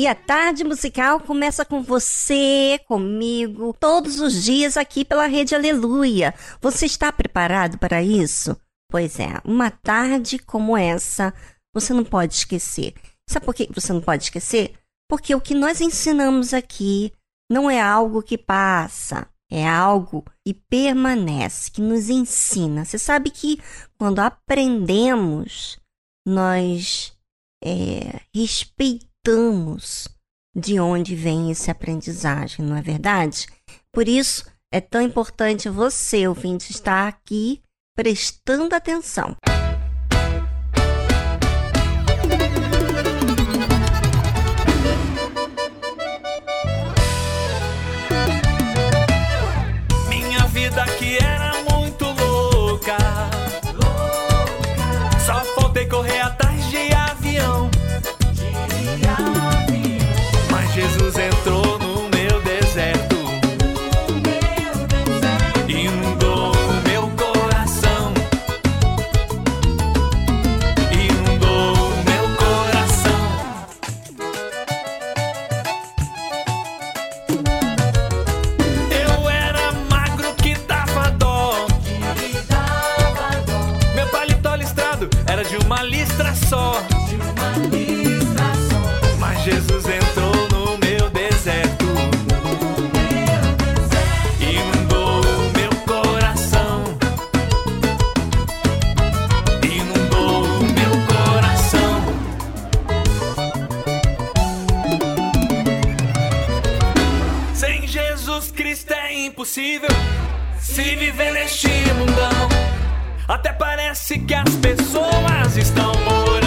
E a tarde musical começa com você, comigo, todos os dias aqui pela Rede Aleluia. Você está preparado para isso? Pois é, uma tarde como essa você não pode esquecer. Sabe por que você não pode esquecer? Porque o que nós ensinamos aqui não é algo que passa, é algo que permanece, que nos ensina. Você sabe que quando aprendemos, nós é, respeitamos notamos de onde vem esse aprendizagem, não é verdade? Por isso é tão importante você, ouvinte, estar aqui prestando atenção. impossível se viver neste mundão. Até parece que as pessoas estão morrendo.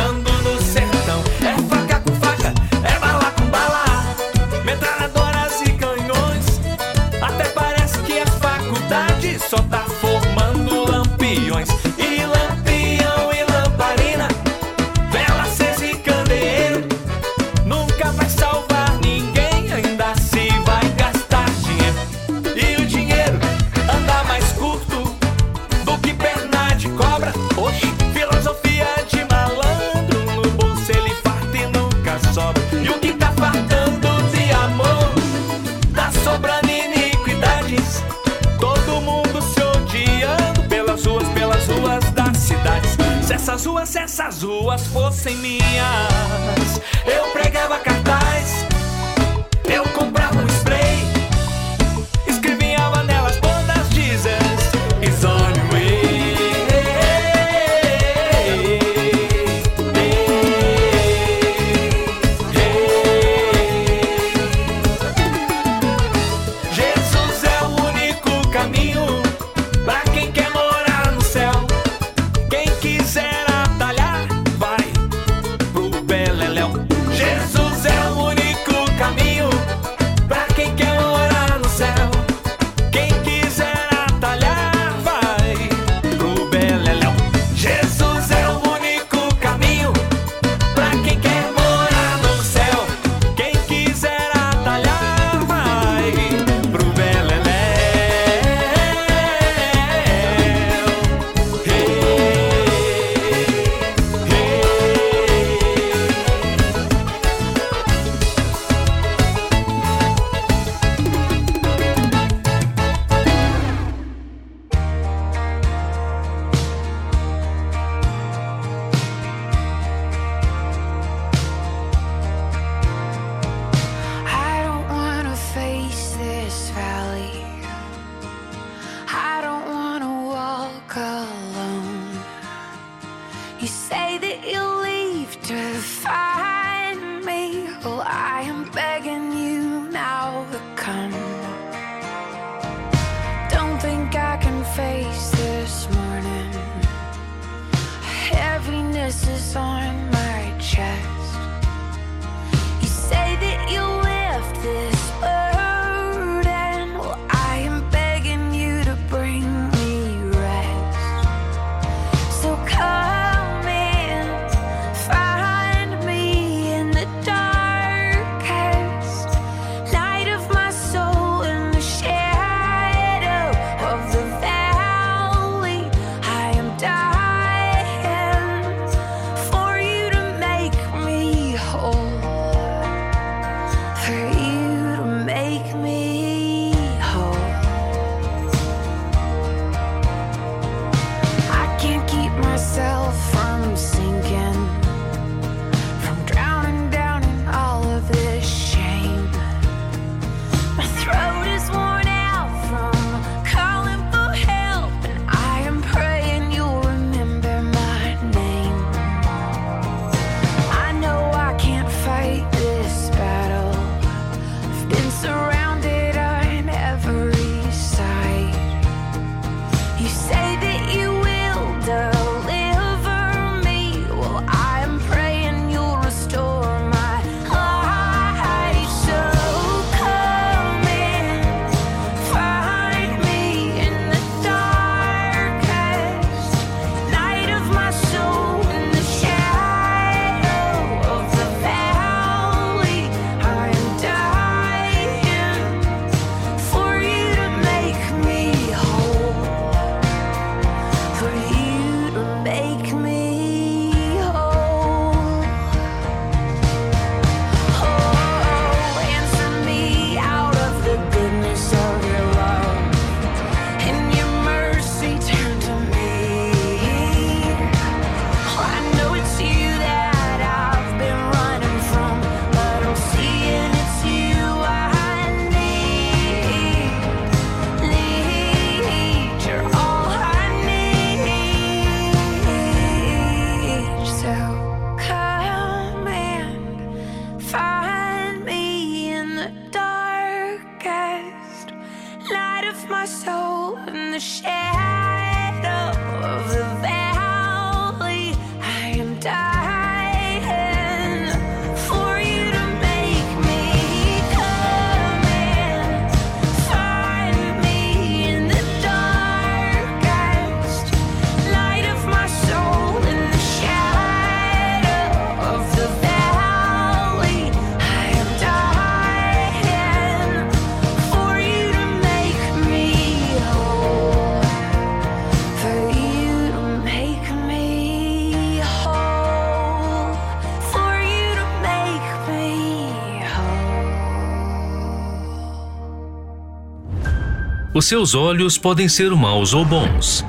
Os seus olhos podem ser maus ou bons.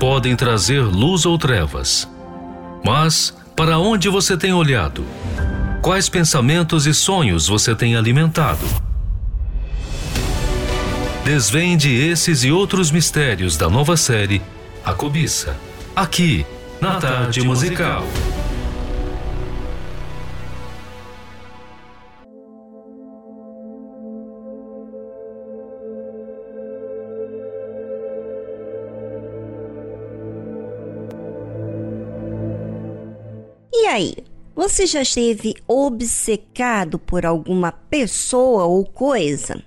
Podem trazer luz ou trevas. Mas, para onde você tem olhado? Quais pensamentos e sonhos você tem alimentado? Desvende esses e outros mistérios da nova série A Cobiça, aqui na Tarde Musical. Você já esteve obcecado por alguma pessoa ou coisa?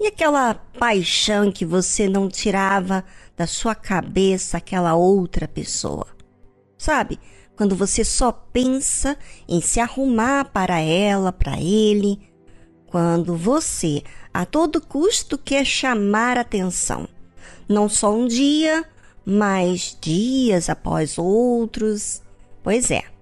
E aquela paixão que você não tirava da sua cabeça aquela outra pessoa? Sabe? Quando você só pensa em se arrumar para ela, para ele, quando você a todo custo quer chamar atenção, não só um dia, mas dias após outros. Pois é,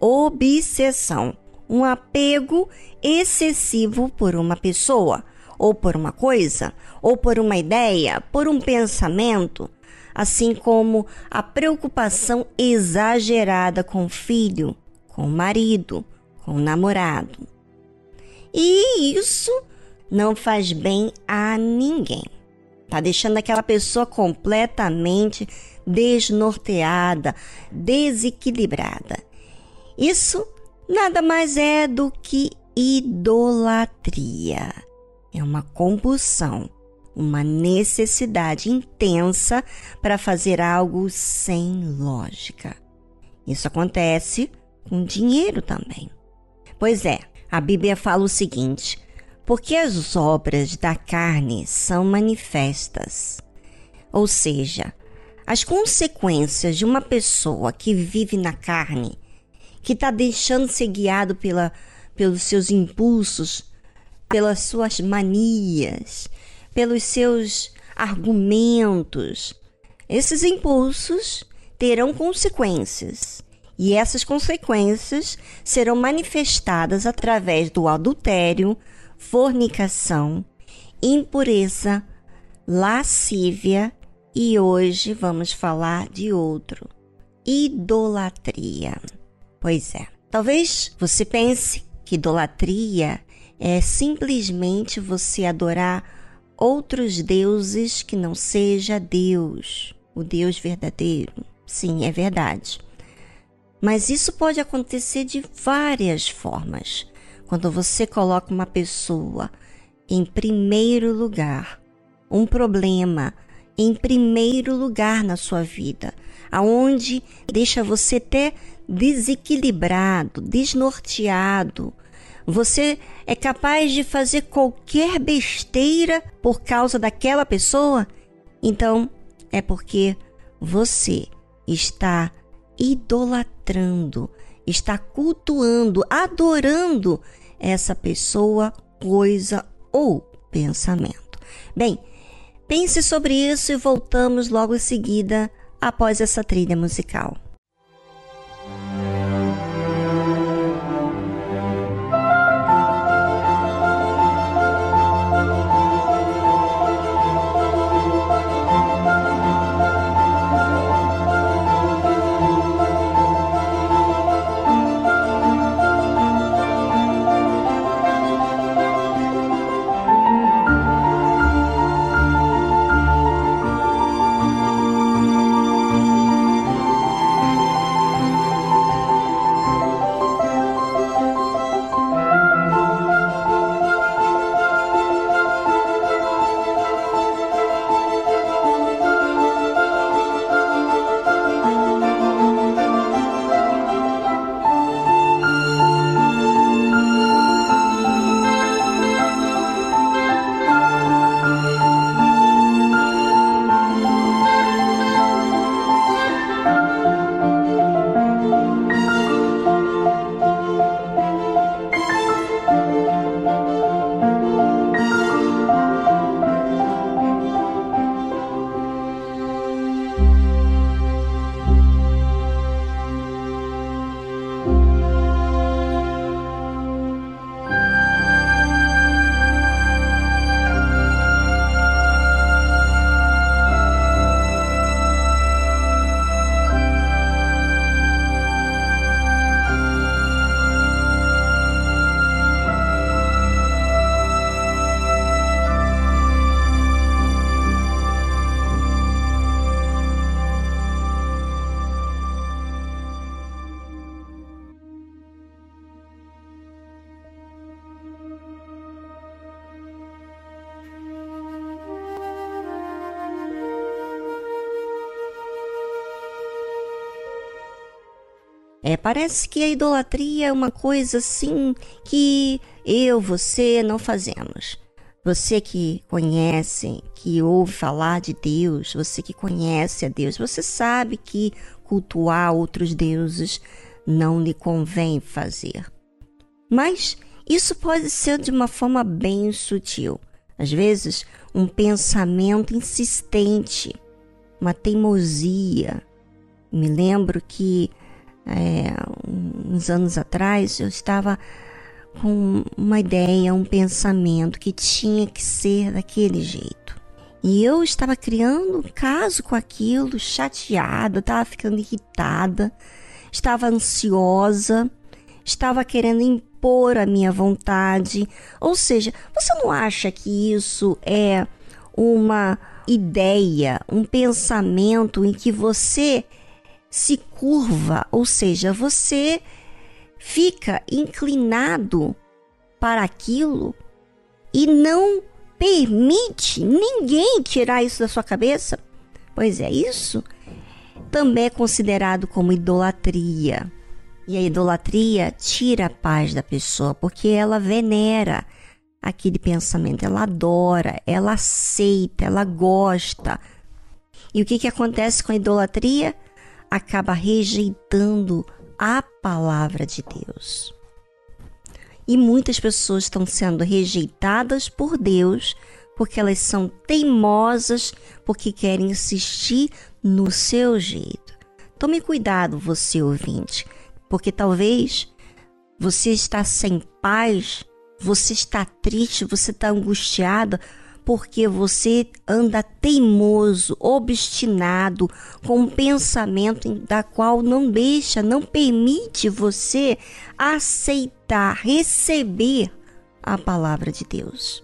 obsessão, um apego excessivo por uma pessoa, ou por uma coisa, ou por uma ideia, por um pensamento, assim como a preocupação exagerada com o filho, com o marido, com o namorado. E isso não faz bem a ninguém. Tá deixando aquela pessoa completamente desnorteada, desequilibrada. Isso nada mais é do que idolatria. É uma compulsão, uma necessidade intensa para fazer algo sem lógica. Isso acontece com dinheiro também. Pois é, a Bíblia fala o seguinte: porque as obras da carne são manifestas. Ou seja, as consequências de uma pessoa que vive na carne, que está deixando ser guiado pela, pelos seus impulsos, pelas suas manias, pelos seus argumentos. Esses impulsos terão consequências. E essas consequências serão manifestadas através do adultério, fornicação, impureza, lascívia e hoje vamos falar de outro: idolatria. Pois é, talvez você pense que idolatria é simplesmente você adorar outros deuses que não seja Deus, o Deus verdadeiro. Sim, é verdade. Mas isso pode acontecer de várias formas. Quando você coloca uma pessoa em primeiro lugar, um problema em primeiro lugar na sua vida, aonde deixa você até desequilibrado, desnorteado. Você é capaz de fazer qualquer besteira por causa daquela pessoa? Então, é porque você está idolatrando, está cultuando, adorando essa pessoa, coisa ou pensamento. Bem, pense sobre isso e voltamos logo em seguida após essa trilha musical. É, parece que a idolatria é uma coisa assim que eu, você não fazemos. Você que conhece, que ouve falar de Deus, você que conhece a Deus, você sabe que cultuar outros deuses não lhe convém fazer. Mas isso pode ser de uma forma bem sutil. Às vezes, um pensamento insistente, uma teimosia. Me lembro que é, uns anos atrás eu estava com uma ideia, um pensamento que tinha que ser daquele jeito. E eu estava criando um caso com aquilo, chateada, estava ficando irritada, estava ansiosa, estava querendo impor a minha vontade. Ou seja, você não acha que isso é uma ideia, um pensamento em que você se curva, ou seja, você fica inclinado para aquilo e não permite ninguém tirar isso da sua cabeça? Pois é, isso também é considerado como idolatria. E a idolatria tira a paz da pessoa, porque ela venera aquele pensamento, ela adora, ela aceita, ela gosta. E o que, que acontece com a idolatria? Acaba rejeitando a palavra de Deus. E muitas pessoas estão sendo rejeitadas por Deus porque elas são teimosas, porque querem insistir no seu jeito. Tome cuidado, você ouvinte, porque talvez você está sem paz, você está triste, você está angustiada porque você anda teimoso, obstinado, com um pensamento da qual não deixa, não permite você aceitar, receber a palavra de Deus.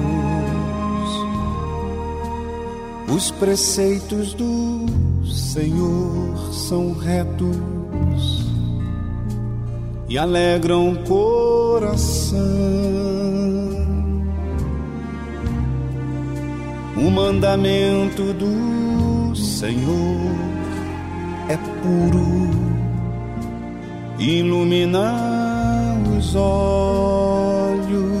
Os preceitos do Senhor são retos e alegram o coração. O mandamento do Senhor é puro, ilumina os olhos,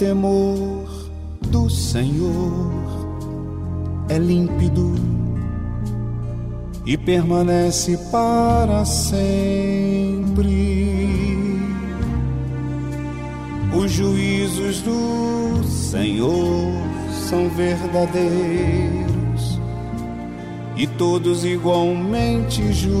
Temor do Senhor é límpido e permanece para sempre. Os juízos do Senhor são verdadeiros e todos igualmente justos.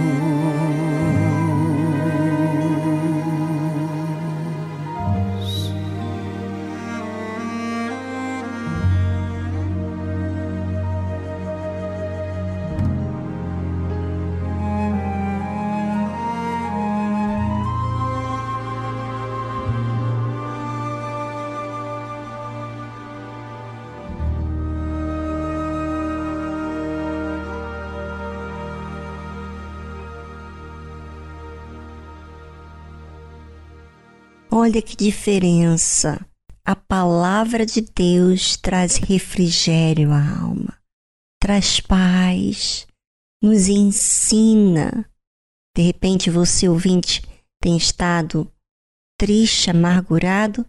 Olha que diferença. A palavra de Deus traz refrigério à alma, traz paz, nos ensina. De repente você, ouvinte, tem estado triste, amargurado,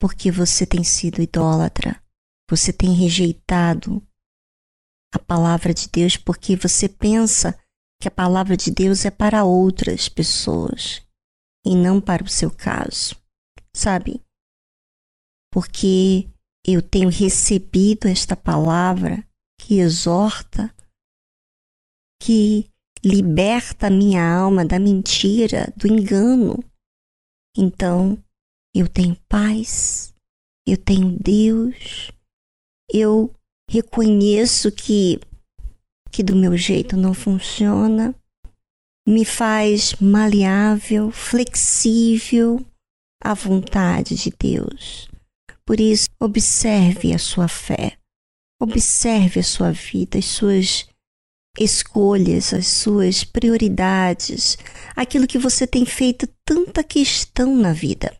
porque você tem sido idólatra. Você tem rejeitado a palavra de Deus porque você pensa que a palavra de Deus é para outras pessoas e não para o seu caso sabe? Porque eu tenho recebido esta palavra que exorta, que liberta a minha alma da mentira, do engano. Então, eu tenho paz, eu tenho Deus, eu reconheço que, que do meu jeito não funciona, me faz maleável, flexível, à vontade de Deus. Por isso, observe a sua fé, observe a sua vida, as suas escolhas, as suas prioridades, aquilo que você tem feito tanta questão na vida.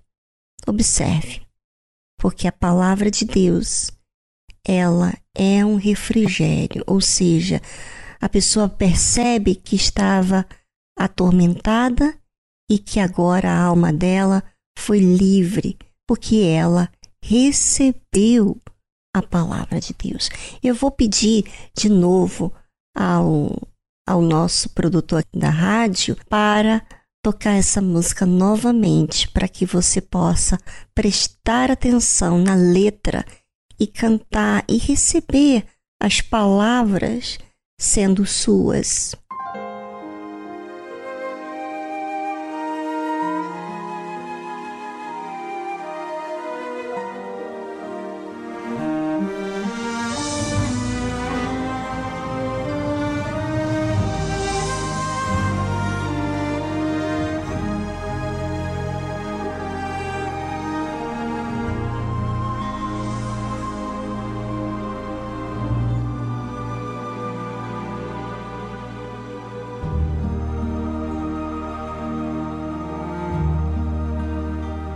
Observe, porque a palavra de Deus, ela é um refrigério, ou seja, a pessoa percebe que estava atormentada e que agora a alma dela foi livre porque ela recebeu a palavra de Deus. Eu vou pedir de novo ao, ao nosso produtor da rádio para tocar essa música novamente para que você possa prestar atenção na letra e cantar e receber as palavras sendo suas.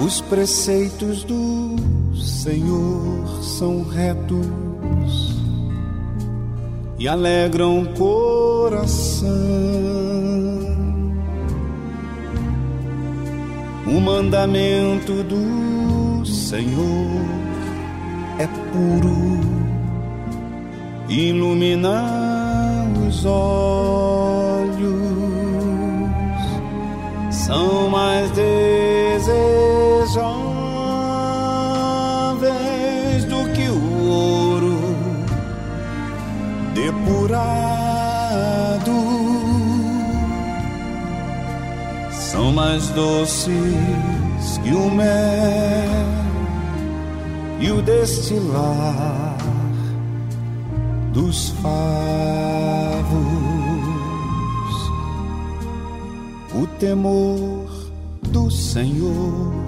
Os preceitos do Senhor são retos e alegram o coração. O mandamento do Senhor é puro, ilumina os olhos, são mais desejáveis do que o ouro depurado, são mais doces que o mel e o destilar dos favos, o temor do Senhor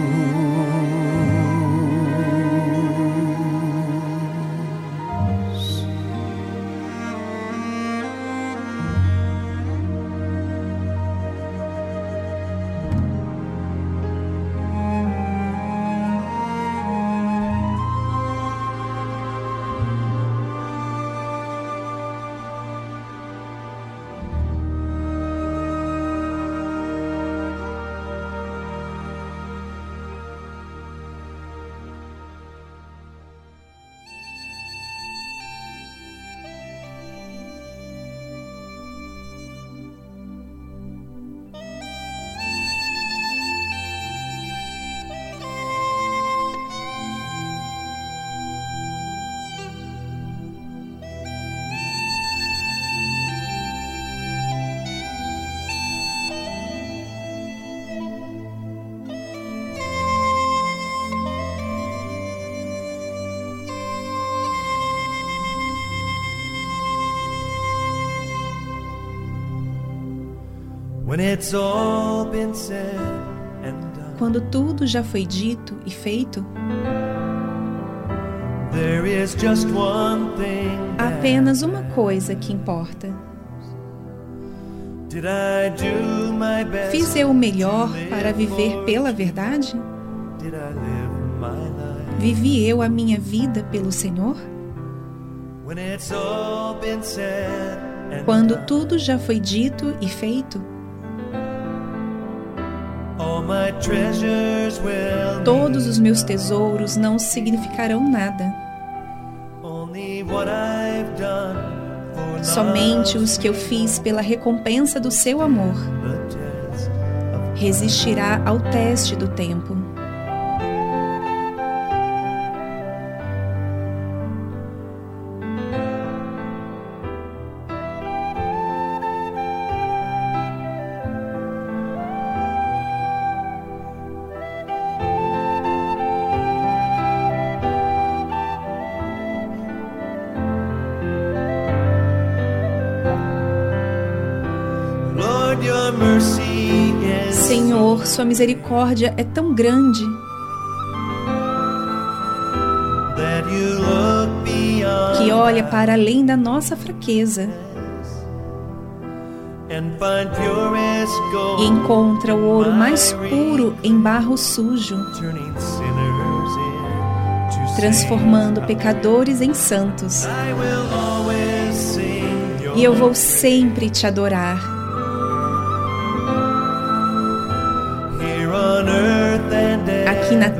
Quando tudo já foi dito e feito, there is just one thing. há apenas uma coisa que importa. Did I do my best? Fiz eu o melhor para viver pela verdade? Did I live my life? Vivi eu a minha vida pelo Senhor? Quando tudo já foi dito e feito, todos os meus tesouros não significarão nada. Somente os que eu fiz pela recompensa do seu amor resistirá ao teste do tempo. Misericórdia é tão grande. Que olha para além da nossa fraqueza. E encontra o ouro mais puro em barro sujo, transformando pecadores em santos. E eu vou sempre te adorar,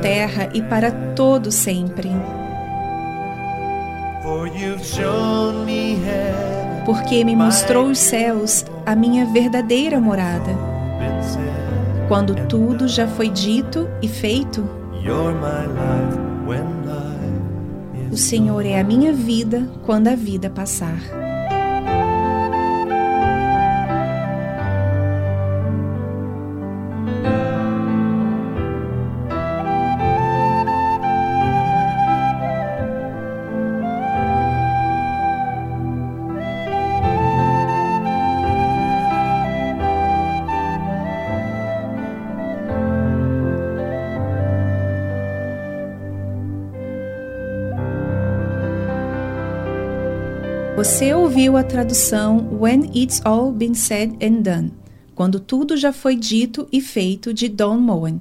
terra e para todo sempre. Porque me mostrou os céus, a minha verdadeira morada. Quando tudo já foi dito e feito, o Senhor é a minha vida quando a vida passar. Você ouviu a tradução When It's All Been Said and Done, quando tudo já foi dito e feito de Don Moen.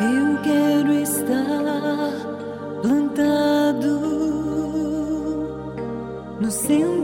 Eu quero estar plantado no centro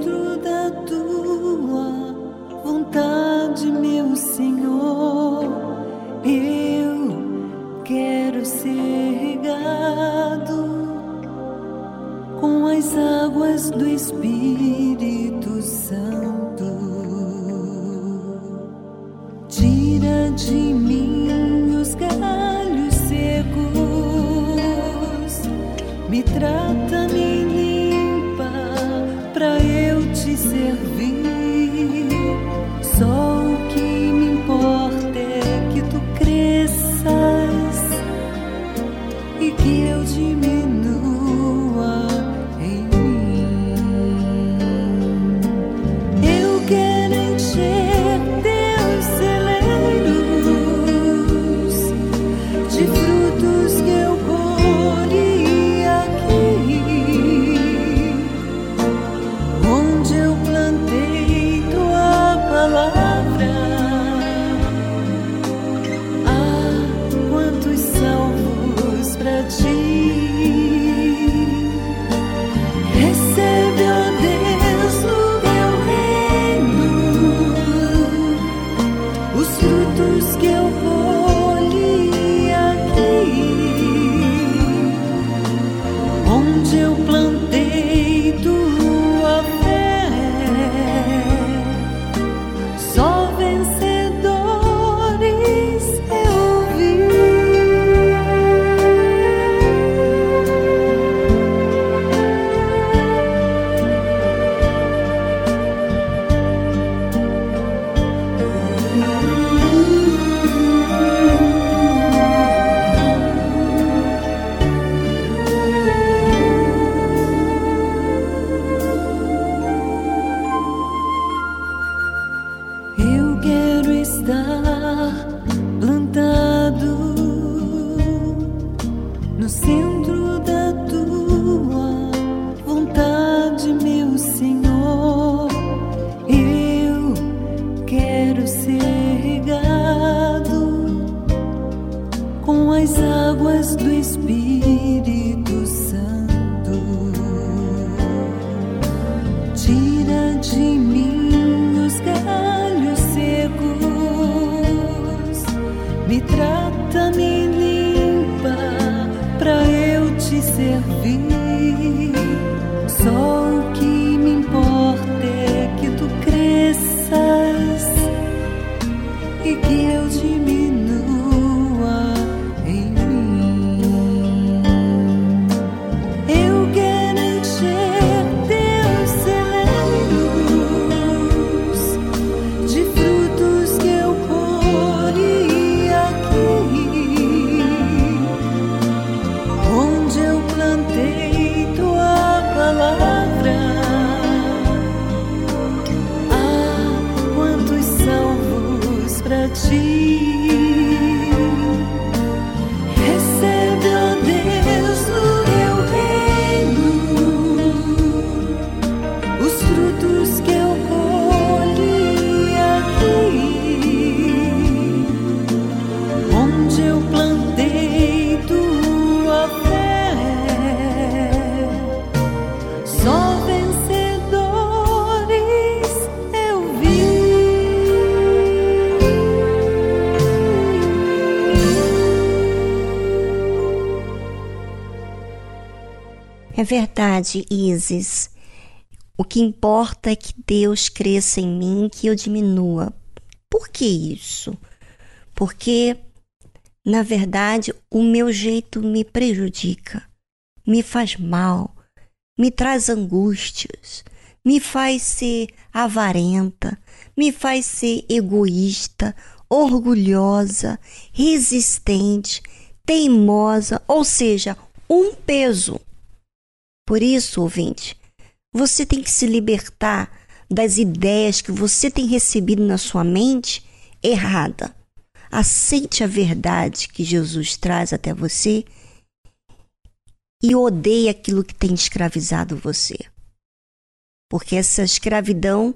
verdade, Isis. O que importa é que Deus cresça em mim, que eu diminua. Por que isso? Porque, na verdade, o meu jeito me prejudica, me faz mal, me traz angústias, me faz ser avarenta, me faz ser egoísta, orgulhosa, resistente, teimosa, ou seja, um peso. Por isso, ouvinte, você tem que se libertar das ideias que você tem recebido na sua mente errada. Aceite a verdade que Jesus traz até você e odeie aquilo que tem escravizado você. Porque essa escravidão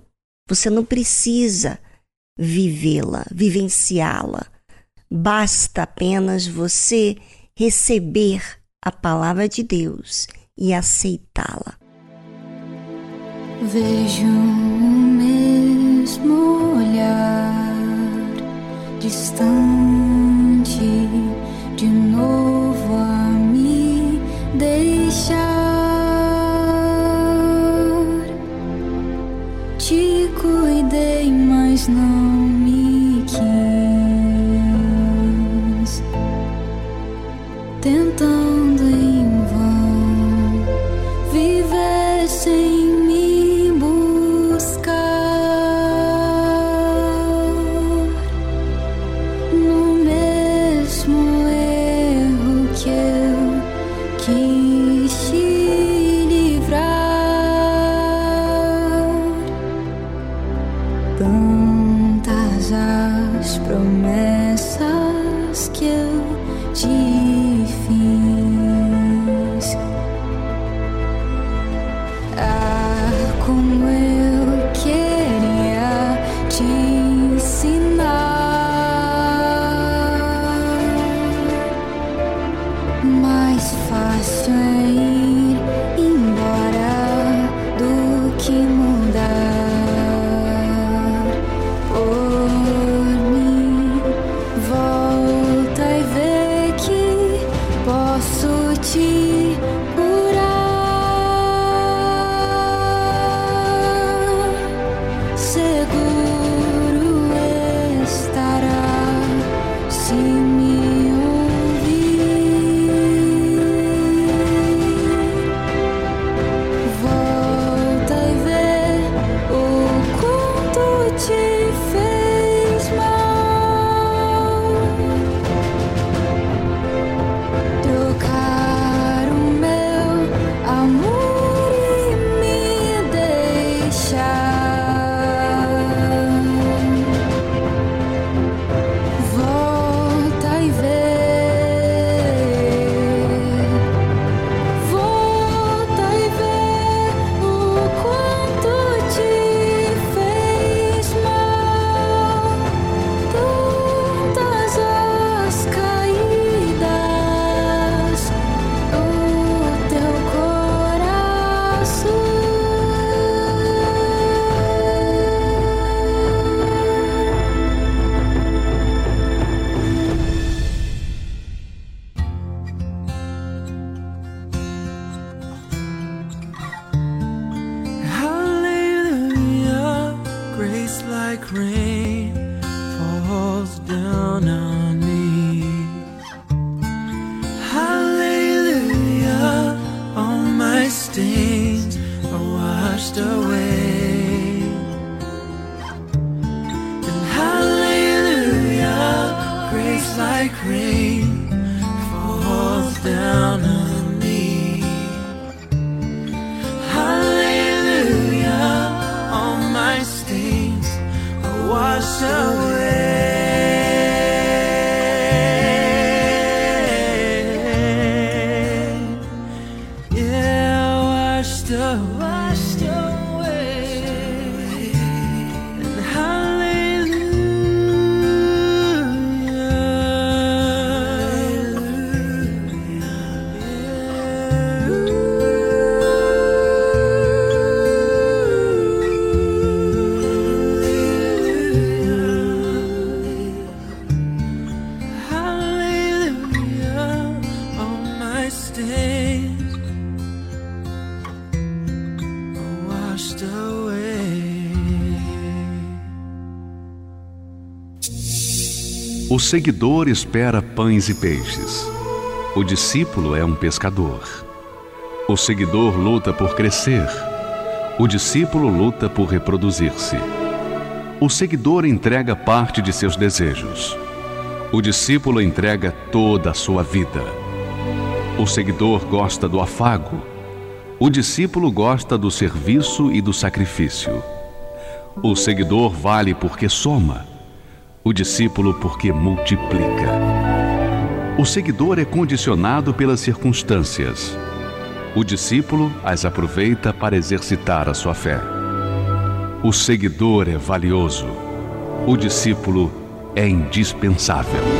você não precisa vivê-la, vivenciá-la. Basta apenas você receber a palavra de Deus e aceitá-la. Vejo o mesmo olhar distante de novo a me deixar. Te cuidei, mas não me quis. Tentando washed away. O seguidor espera pães e peixes. O discípulo é um pescador. O seguidor luta por crescer. O discípulo luta por reproduzir-se. O seguidor entrega parte de seus desejos. O discípulo entrega toda a sua vida. O seguidor gosta do afago. O discípulo gosta do serviço e do sacrifício. O seguidor vale porque soma. O discípulo porque multiplica. O seguidor é condicionado pelas circunstâncias. O discípulo as aproveita para exercitar a sua fé. O seguidor é valioso. O discípulo é indispensável.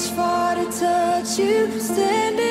reach for to touch you. Standing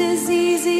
is easy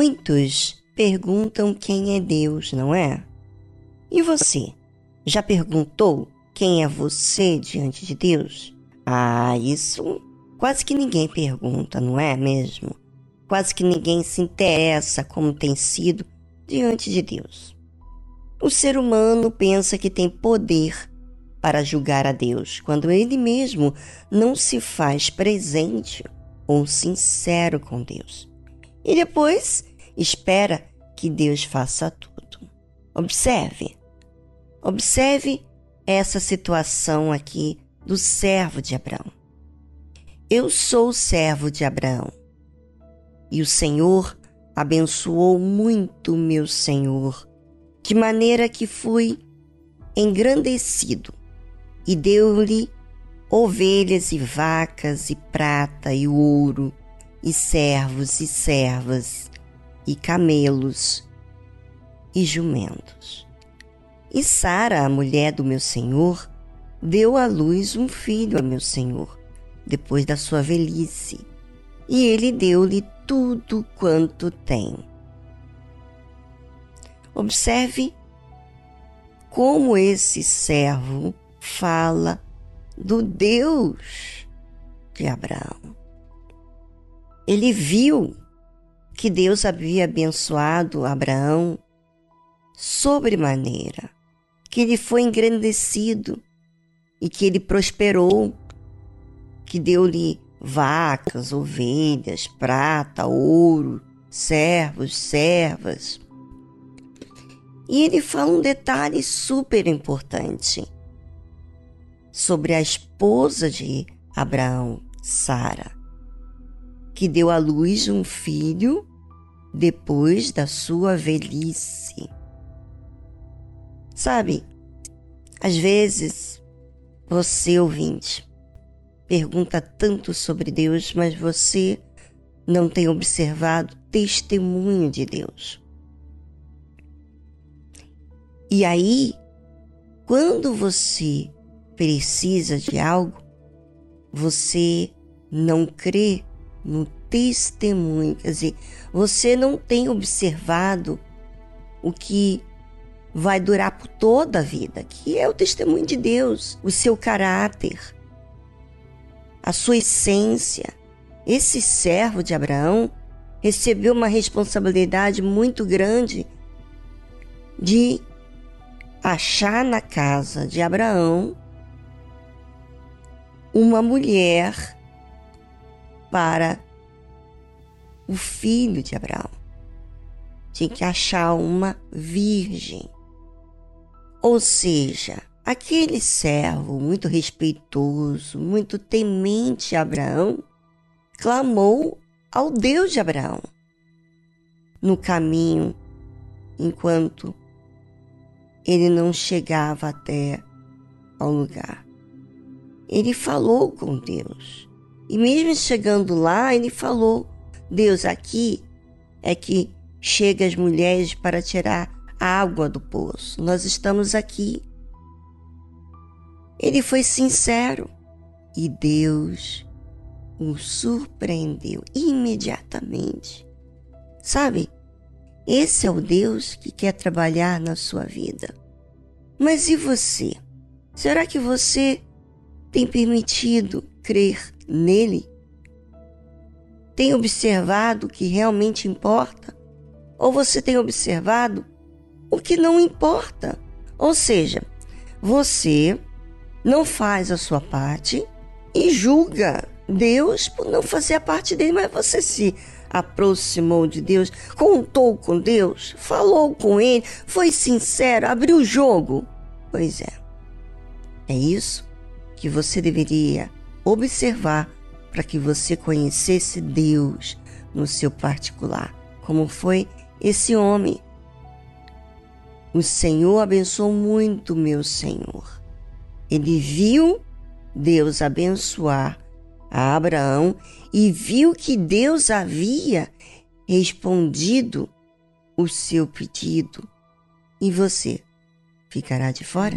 Muitos perguntam quem é Deus, não é? E você? Já perguntou quem é você diante de Deus? Ah, isso quase que ninguém pergunta, não é mesmo? Quase que ninguém se interessa como tem sido diante de Deus. O ser humano pensa que tem poder para julgar a Deus, quando ele mesmo não se faz presente ou sincero com Deus. E depois espera que Deus faça tudo. Observe. Observe essa situação aqui do servo de Abraão. Eu sou o servo de Abraão. E o Senhor abençoou muito meu Senhor, de maneira que fui engrandecido e deu-lhe ovelhas e vacas e prata e ouro e servos e servas e camelos e jumentos. E Sara, a mulher do meu senhor, deu à luz um filho a meu senhor, depois da sua velhice, e ele deu-lhe tudo quanto tem. Observe como esse servo fala do Deus de Abraão. Ele viu que Deus havia abençoado Abraão sobremaneira, que ele foi engrandecido e que ele prosperou, que deu-lhe vacas, ovelhas, prata, ouro, servos, servas. E ele fala um detalhe super importante sobre a esposa de Abraão, Sara, que deu à luz um filho depois da sua velhice. Sabe, às vezes você, ouvinte, pergunta tanto sobre Deus, mas você não tem observado testemunho de Deus. E aí, quando você precisa de algo, você não crê no testemunho, quer dizer, você não tem observado o que vai durar por toda a vida, que é o testemunho de Deus, o seu caráter, a sua essência. Esse servo de Abraão recebeu uma responsabilidade muito grande de achar na casa de Abraão uma mulher para o filho de Abraão. Tinha que achar uma virgem. Ou seja, aquele servo muito respeitoso, muito temente a Abraão, clamou ao Deus de Abraão no caminho enquanto ele não chegava até ao lugar. Ele falou com Deus. E mesmo chegando lá, ele falou: Deus, aqui é que chega as mulheres para tirar a água do poço. Nós estamos aqui. Ele foi sincero e Deus o surpreendeu imediatamente. Sabe, esse é o Deus que quer trabalhar na sua vida. Mas e você? Será que você tem permitido crer nele? Tem observado o que realmente importa? Ou você tem observado o que não importa? Ou seja, você não faz a sua parte e julga Deus por não fazer a parte dele, mas você se aproximou de Deus, contou com Deus, falou com Ele, foi sincero, abriu o jogo. Pois é, é isso que você deveria observar para que você conhecesse Deus no seu particular, como foi esse homem. O Senhor abençoou muito meu Senhor. Ele viu Deus abençoar a Abraão e viu que Deus havia respondido o seu pedido. E você ficará de fora?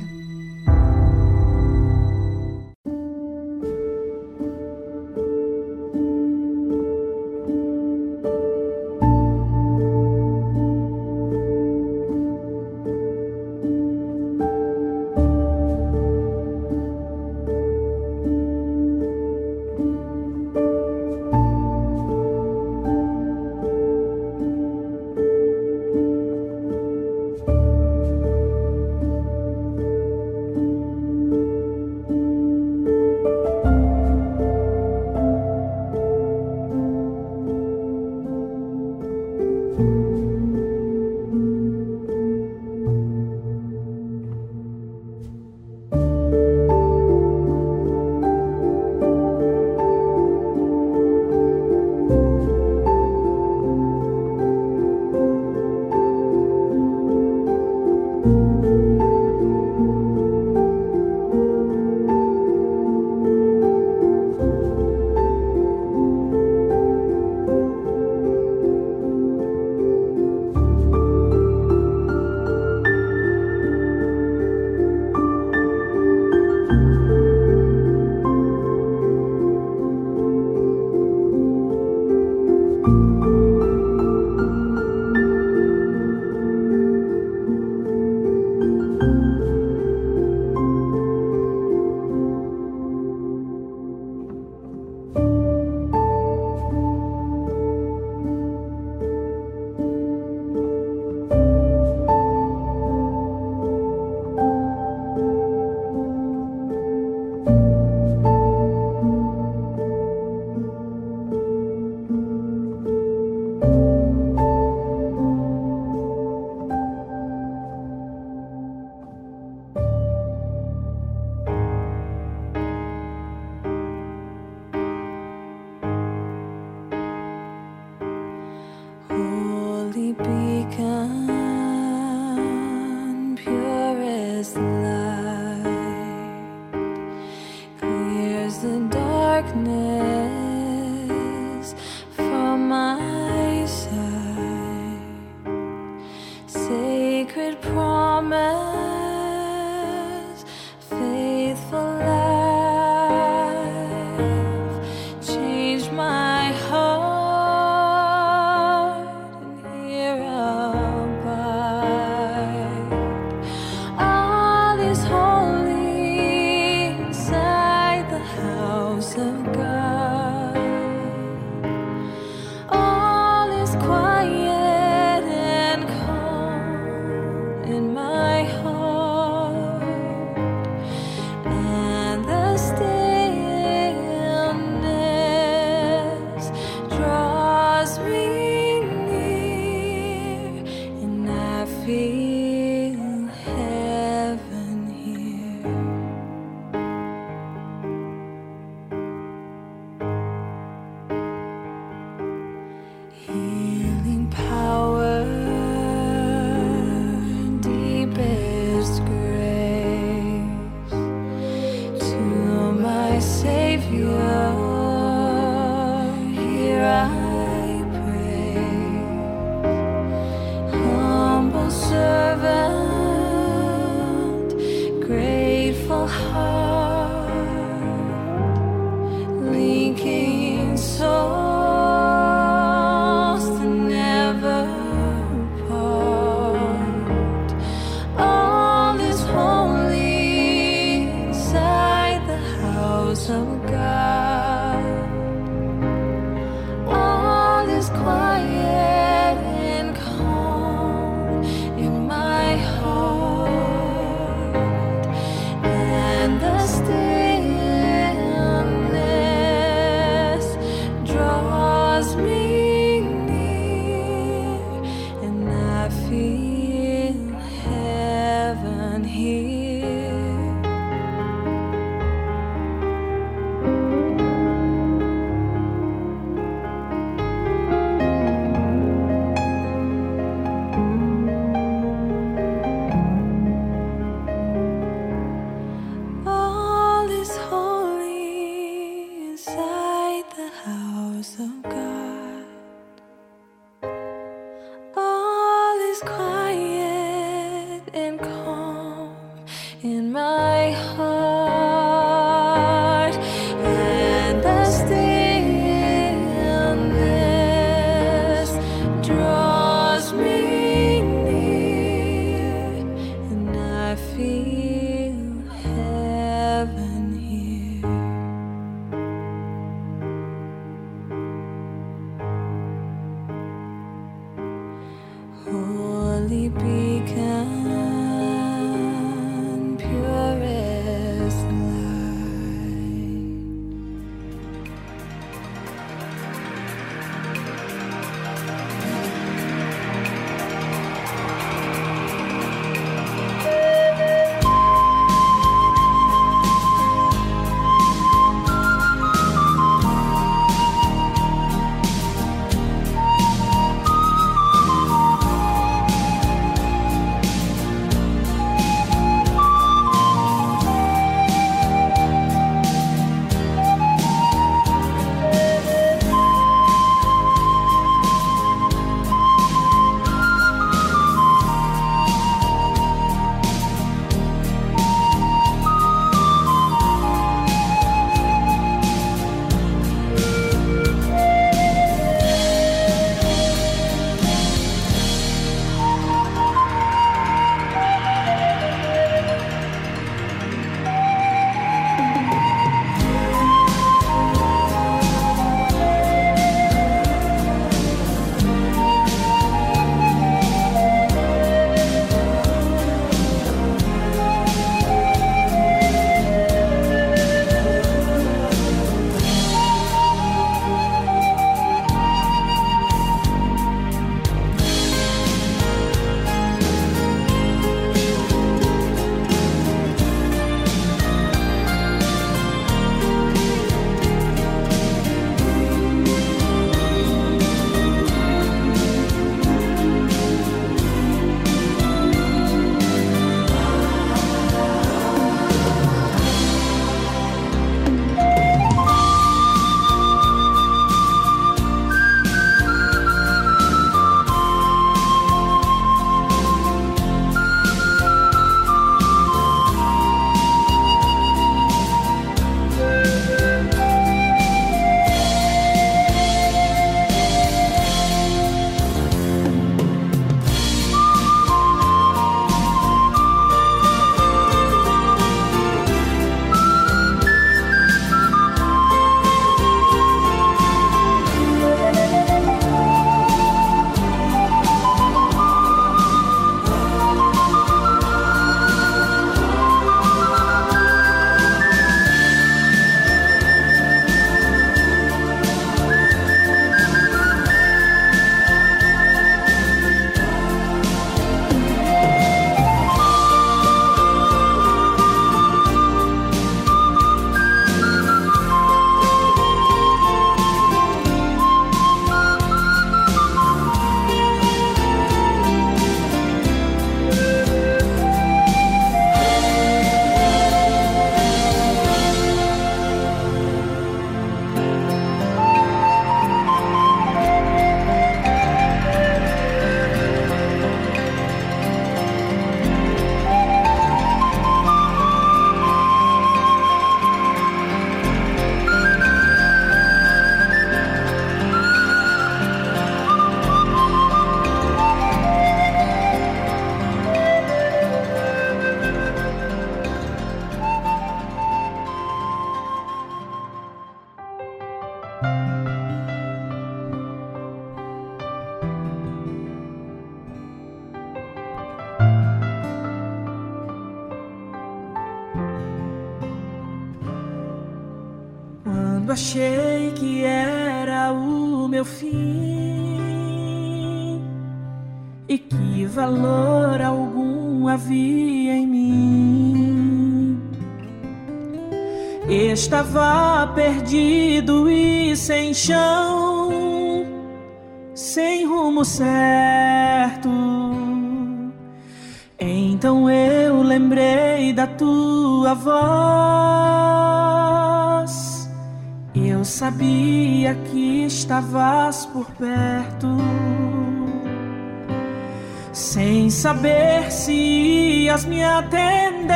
Atender,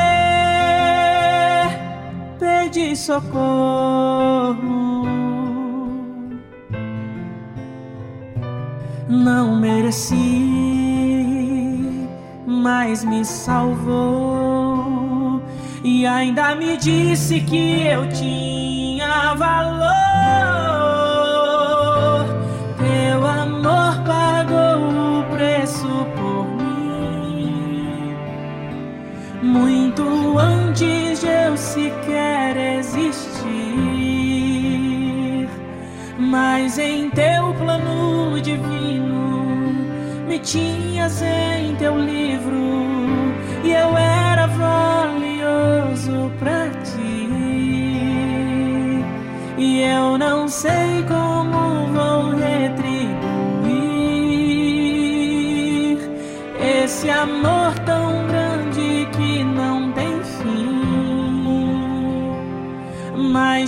pedi socorro. Não mereci, mas me salvou e ainda me disse que eu tinha valor. Sequer existir. Mas em teu plano divino me tinhas em teu livro e eu era valioso pra ti. E eu não sei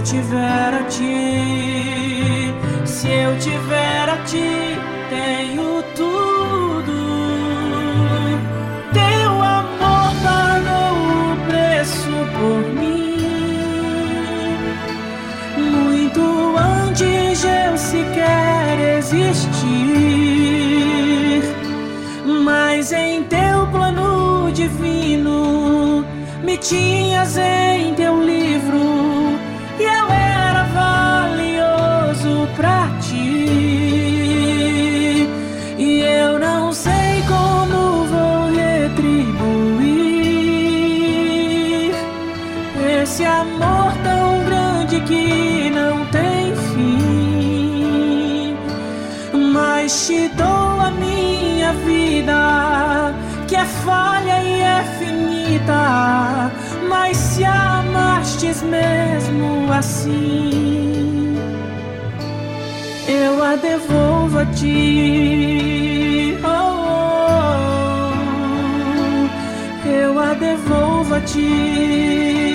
eu tiver a ti. Se eu tiver a ti, tenho tudo. Teu amor pagou o preço por mim, muito antes eu sequer existir. Mas em teu plano divino me tinhas em teu livro mesmo assim eu a devolvo a ti. Oh, oh, oh. eu a devolvo a ti.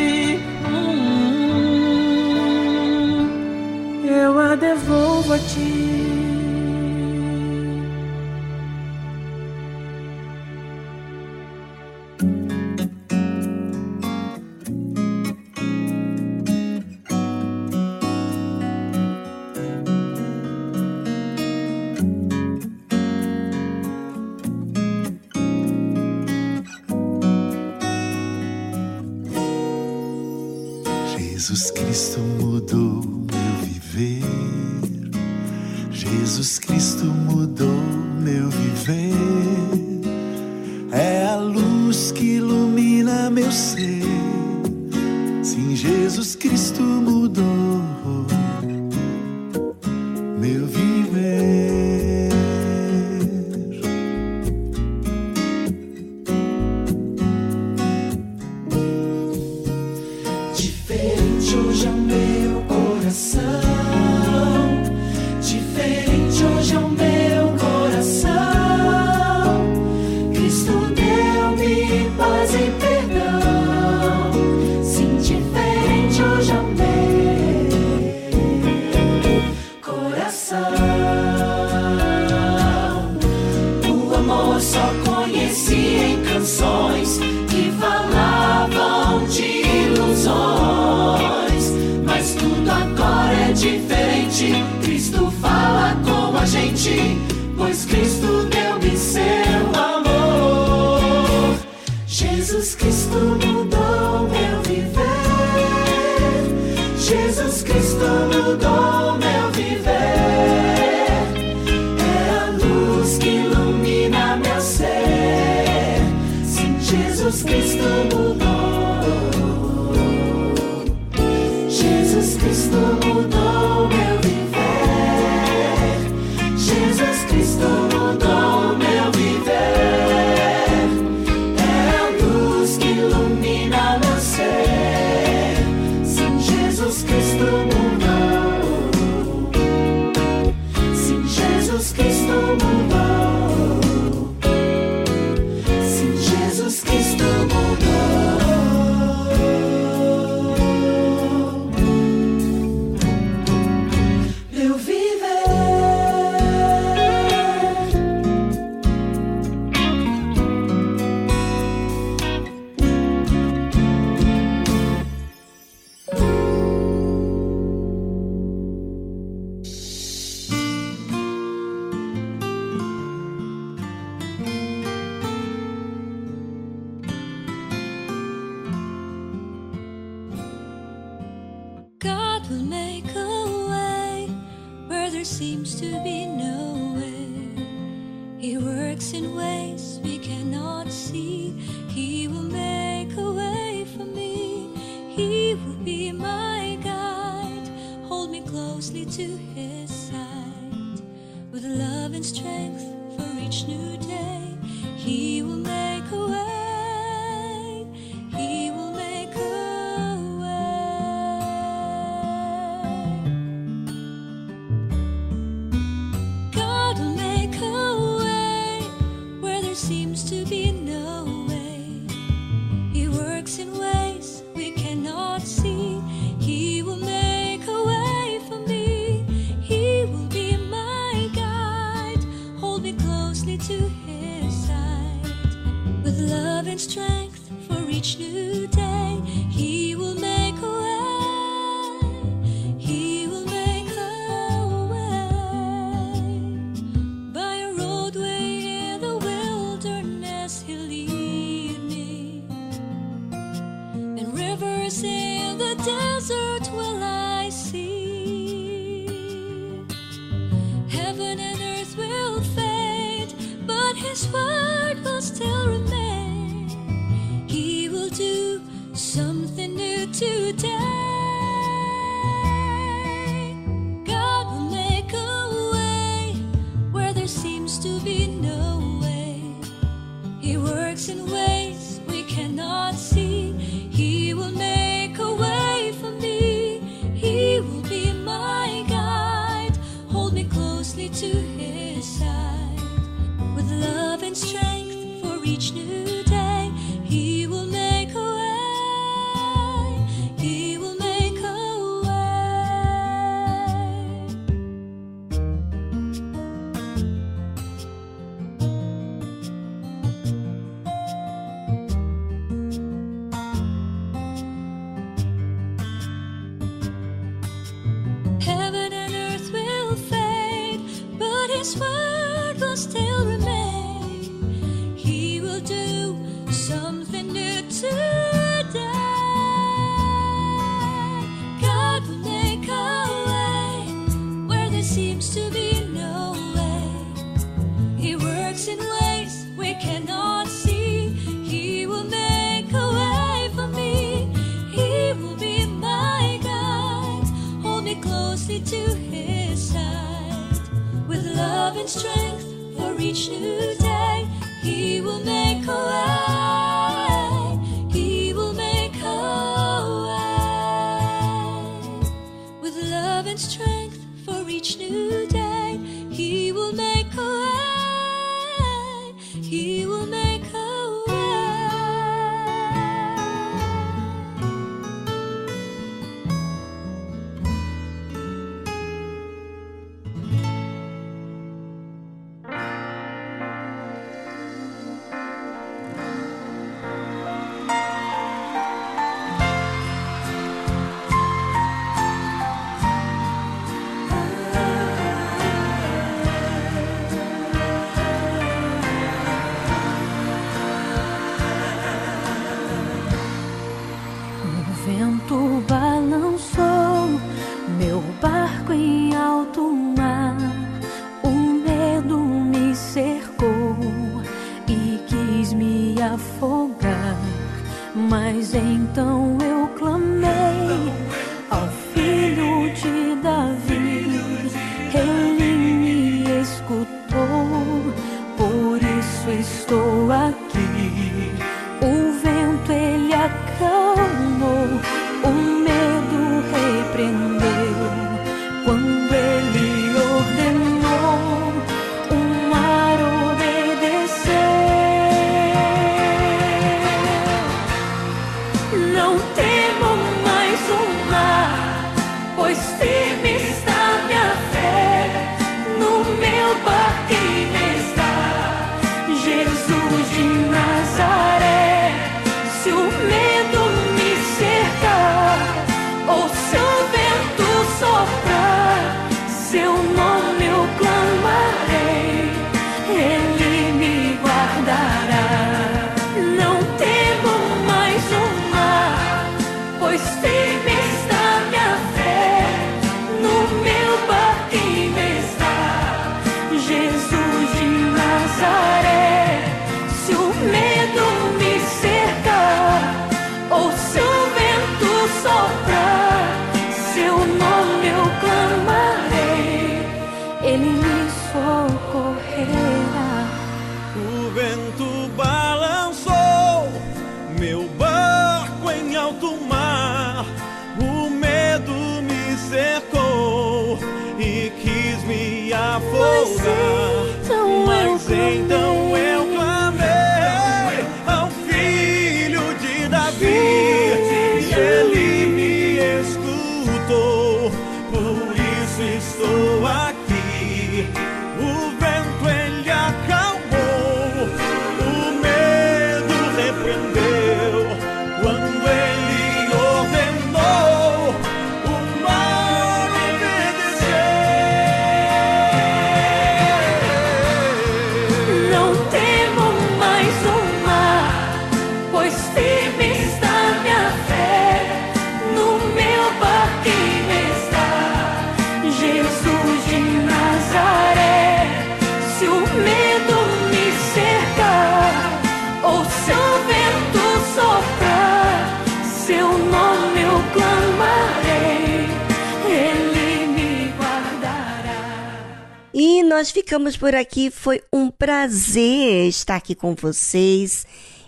nós ficamos por aqui. Foi um prazer estar aqui com vocês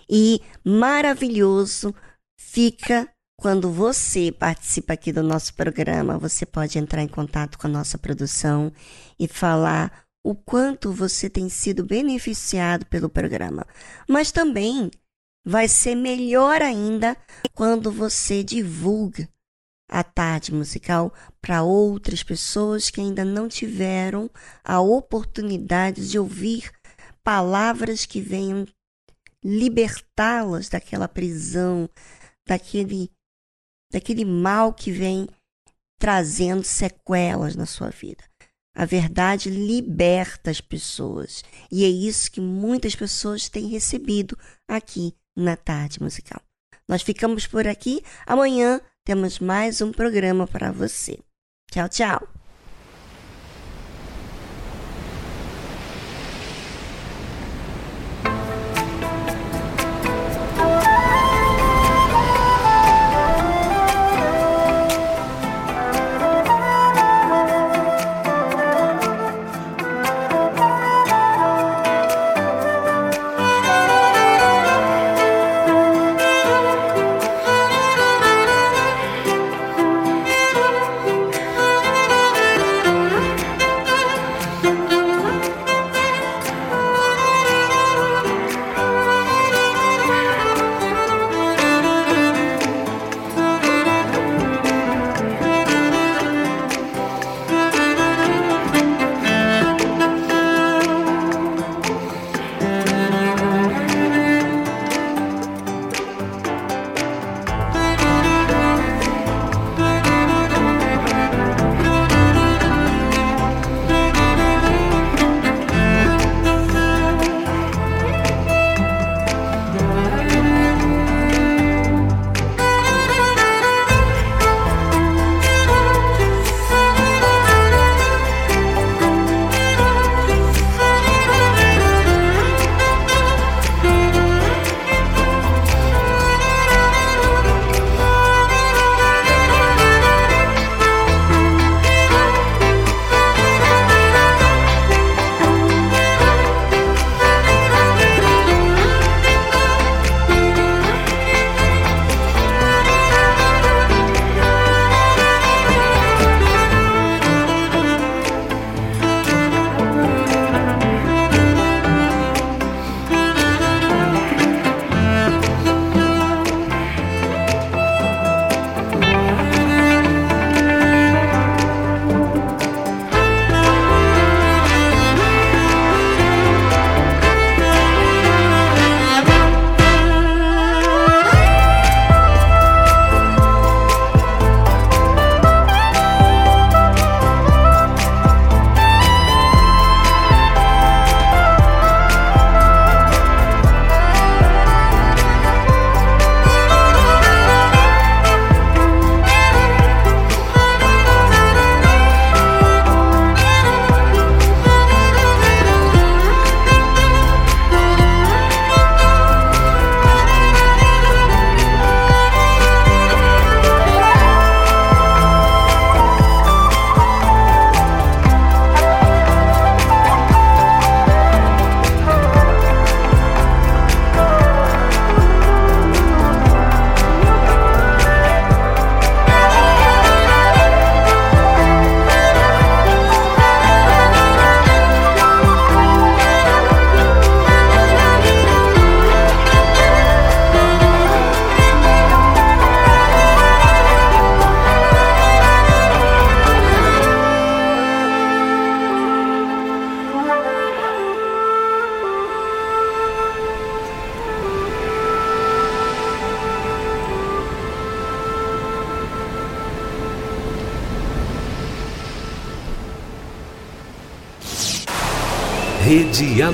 e maravilhoso fica quando você participa aqui do nosso programa. Você pode entrar em contato com a nossa produção e falar o quanto você tem sido beneficiado pelo programa. Mas também vai ser melhor ainda quando você divulga a tarde musical para outras pessoas que ainda não tiveram a oportunidade de ouvir palavras que venham libertá-las daquela prisão, daquele, daquele mal que vem trazendo sequelas na sua vida. A verdade liberta as pessoas. E é isso que muitas pessoas têm recebido aqui na tarde musical. Nós ficamos por aqui. Amanhã temos mais um programa para você. Tchau, tchau.